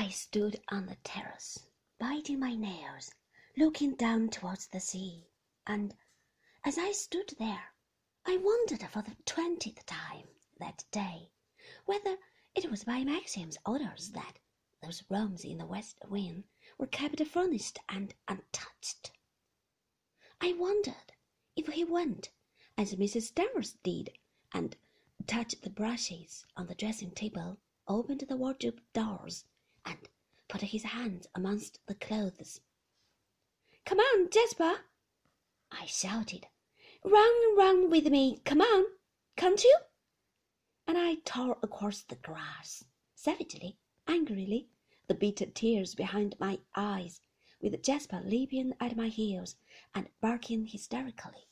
I stood on the terrace, biting my nails, looking down towards the sea, and as I stood there, I wondered for the twentieth time that day whether it was by Maxim's orders that those rooms in the west wing were kept furnished and untouched. I wondered if he went, as Mrs. Danvers did, and touched the brushes on the dressing table, opened the wardrobe doors, and put his hand amongst the clothes. Come on, Jasper! I shouted. Run, run with me, come on, can't you? And I tore across the grass, savagely, angrily, the bitter tears behind my eyes, with Jasper leaping at my heels and barking hysterically.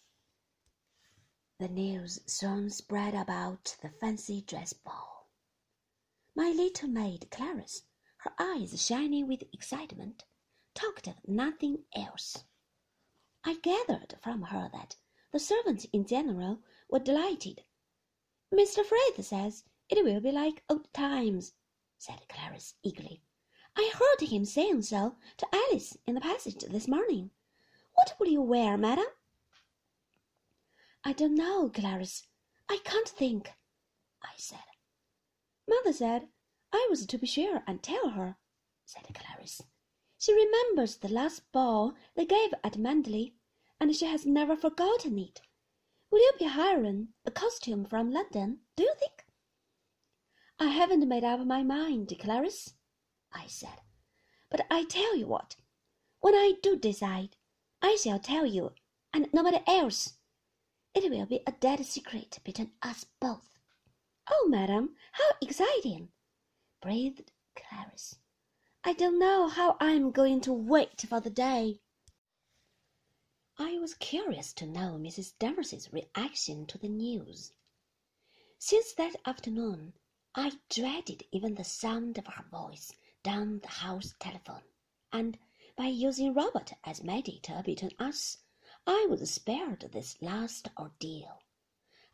The news soon spread about the fancy dress ball. My little maid Clarice, her eyes shining with excitement, talked of nothing else. I gathered from her that the servants in general were delighted. Mr. Frith says it will be like old times, said Clarice eagerly. I heard him saying so to Alice in the passage this morning. What will you wear, madam? I don't know, Clarice. I can't think, I said. Mother said I was to be sure and tell her, said Clarice. She remembers the last ball they gave at Manderley, and she has never forgotten it. Will you be hiring a costume from London, do you think? I haven't made up my mind, Clarice, I said. But I tell you what, when I do decide, I shall tell you, and nobody else. It will be a dead secret between us both. Oh, madam, how exciting! Breathed Clarice. I don't know how I'm going to wait for the day. I was curious to know Mrs. Danvers's reaction to the news. Since that afternoon, I dreaded even the sound of her voice down the house telephone, and by using Robert as mediator between us, I was spared this last ordeal.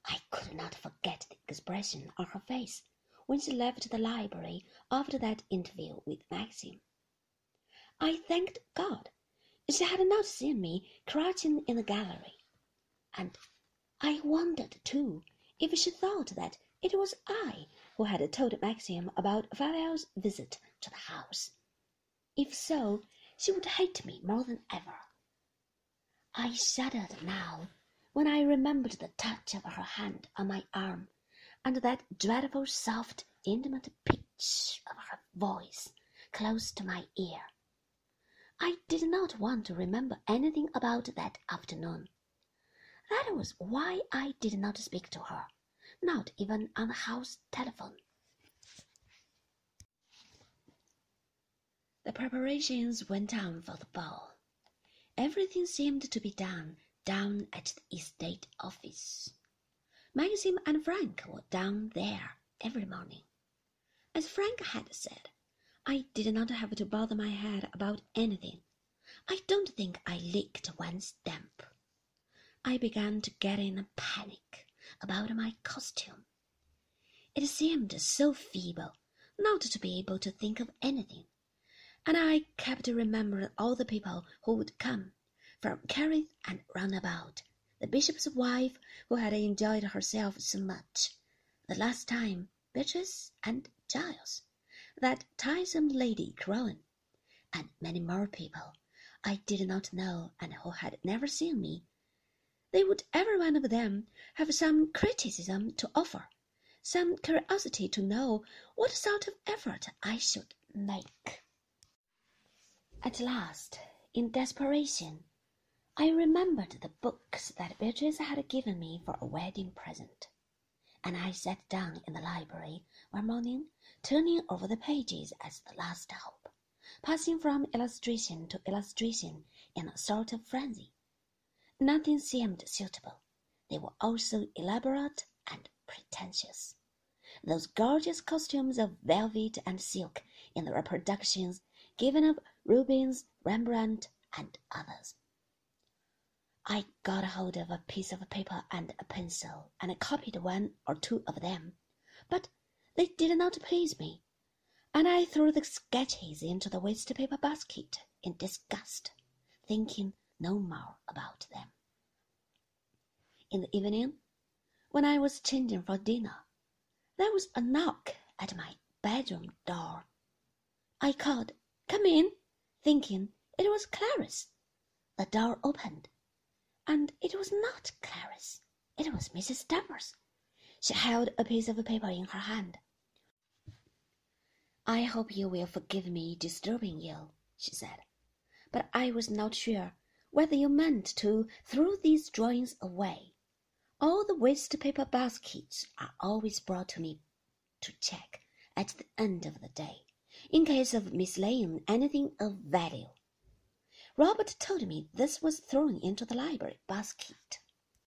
I could not forget the expression on her face when she left the library after that interview with Maxim. I thanked God she had not seen me crouching in the gallery, and I wondered too if she thought that it was I who had told Maxim about Favell's visit to the house. If so, she would hate me more than ever. I shuddered now when I remembered the touch of her hand on my arm and that dreadful soft, intimate pitch of her voice close to my ear. I did not want to remember anything about that afternoon. That was why I did not speak to her, not even on the house telephone. The preparations went on for the ball. Everything seemed to be done down at the estate office. Maxim and Frank were down there every morning. As Frank had said, I did not have to bother my head about anything. I don't think I licked one stamp. I began to get in a panic about my costume. It seemed so feeble not to be able to think of anything, and I kept remembering all the people who would come from Kerrith and round about, the bishop's wife who had enjoyed herself so much, the last time Beatrice and Giles that tiresome Lady Crowan, and many more people I did not know and who had never seen me. They would every one of them have some criticism to offer, some curiosity to know what sort of effort I should make. At last, in desperation, I remembered the books that Beatrice had given me for a wedding present, and I sat down in the library one morning turning over the pages as the last hope, passing from illustration to illustration in a sort of frenzy. Nothing seemed suitable. They were all so elaborate and pretentious. Those gorgeous costumes of velvet and silk in the reproductions given of Rubens, Rembrandt, and others. I got hold of a piece of paper and a pencil, and copied one or two of them, but they did not please me. and I threw the sketches into the waste paper basket in disgust, thinking no more about them. In the evening, when I was changing for dinner, there was a knock at my bedroom door. I called, Come in, thinking it was Clarice. The door opened, and it was not Clarice. It was Mrs. Danvers. She held a piece of paper in her hand. I hope you will forgive me disturbing you, she said, but I was not sure whether you meant to throw these drawings away. All the waste paper baskets are always brought to me to check at the end of the day, in case of mislaying anything of value. Robert told me this was thrown into the library basket.